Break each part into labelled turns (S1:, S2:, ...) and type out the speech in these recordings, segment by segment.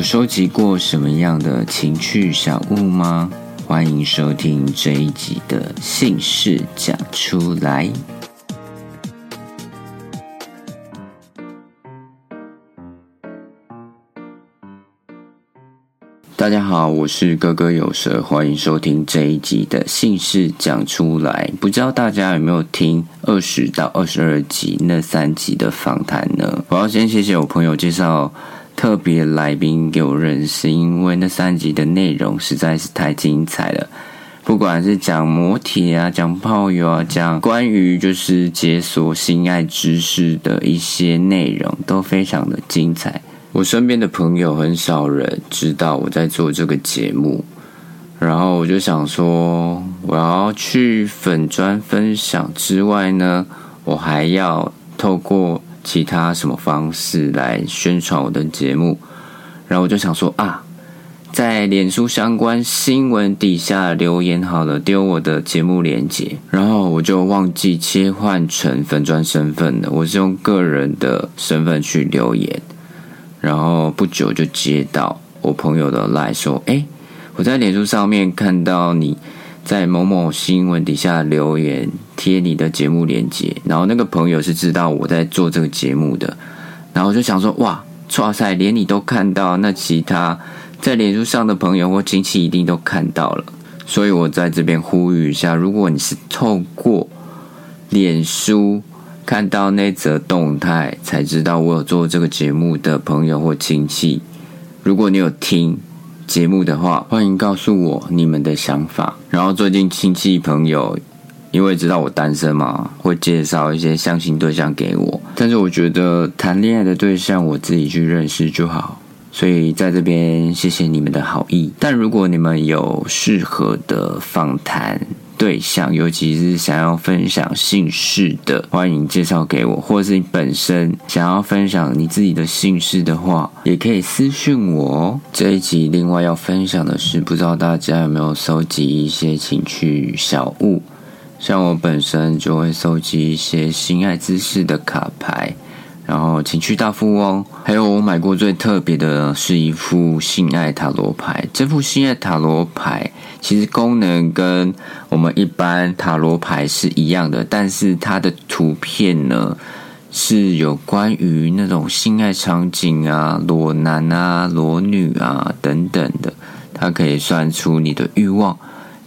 S1: 有收集过什么样的情趣小物吗？欢迎收听这一集的姓氏讲出来。大家好，我是哥哥有舌，欢迎收听这一集的姓氏讲出来。不知道大家有没有听二十到二十二集那三集的访谈呢？我要先谢谢我朋友介绍特别来宾给我认识，因为那三集的内容实在是太精彩了。不管是讲摩铁啊，讲炮友啊，讲关于就是解锁性爱知识的一些内容，都非常的精彩。我身边的朋友很少人知道我在做这个节目，然后我就想说，我要去粉砖分享之外呢，我还要透过其他什么方式来宣传我的节目。然后我就想说啊，在脸书相关新闻底下留言好了，丢我的节目链接。然后我就忘记切换成粉砖身份了，我是用个人的身份去留言。然后不久就接到我朋友的来说：“哎，我在脸书上面看到你在某某新闻底下留言贴你的节目链接，然后那个朋友是知道我在做这个节目的，然后我就想说：哇，哇塞，连你都看到，那其他在脸书上的朋友或亲戚一定都看到了。所以我在这边呼吁一下，如果你是透过脸书。”看到那则动态才知道我有做这个节目的朋友或亲戚，如果你有听节目的话，欢迎告诉我你们的想法。然后最近亲戚朋友因为知道我单身嘛，会介绍一些相亲对象给我，但是我觉得谈恋爱的对象我自己去认识就好，所以在这边谢谢你们的好意。但如果你们有适合的访谈，对象，尤其是想要分享姓氏的，欢迎介绍给我；或者是你本身想要分享你自己的姓氏的话，也可以私讯我哦。这一集另外要分享的是，不知道大家有没有收集一些情趣小物？像我本身就会收集一些心爱姿势的卡牌。然后情趣大富翁，还有我买过最特别的是一副性爱塔罗牌。这副性爱塔罗牌其实功能跟我们一般塔罗牌是一样的，但是它的图片呢是有关于那种性爱场景啊、裸男啊、裸女啊等等的，它可以算出你的欲望。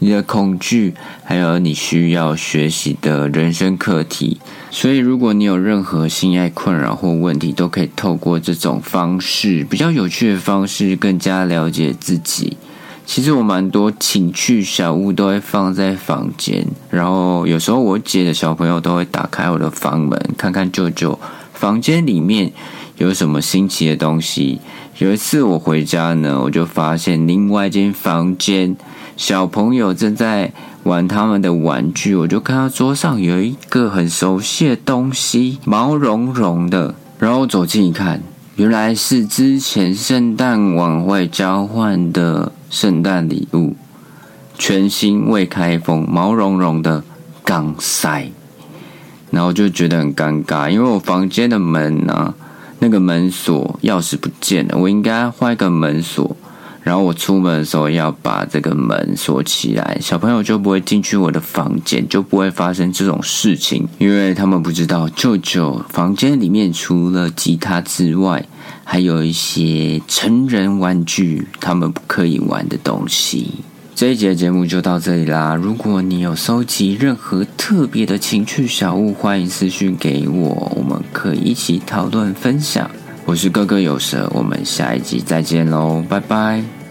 S1: 你的恐惧，还有你需要学习的人生课题。所以，如果你有任何性爱困扰或问题，都可以透过这种方式，比较有趣的方式，更加了解自己。其实我蛮多情趣小物都会放在房间，然后有时候我姐的小朋友都会打开我的房门，看看舅舅房间里面有什么新奇的东西。有一次我回家呢，我就发现另外一间房间。小朋友正在玩他们的玩具，我就看到桌上有一个很熟悉的东西，毛茸茸的。然后走近一看，原来是之前圣诞晚会交换的圣诞礼物，全新未开封、毛茸茸的钢塞。然后就觉得很尴尬，因为我房间的门呢，那个门锁钥匙不见了，我应该换一个门锁。然后我出门的时候要把这个门锁起来，小朋友就不会进去我的房间，就不会发生这种事情，因为他们不知道舅舅房间里面除了吉他之外，还有一些成人玩具，他们不可以玩的东西。这一节节目就到这里啦！如果你有收集任何特别的情趣小物，欢迎私讯给我，我们可以一起讨论分享。我是哥哥有蛇，我们下一集再见喽，拜拜。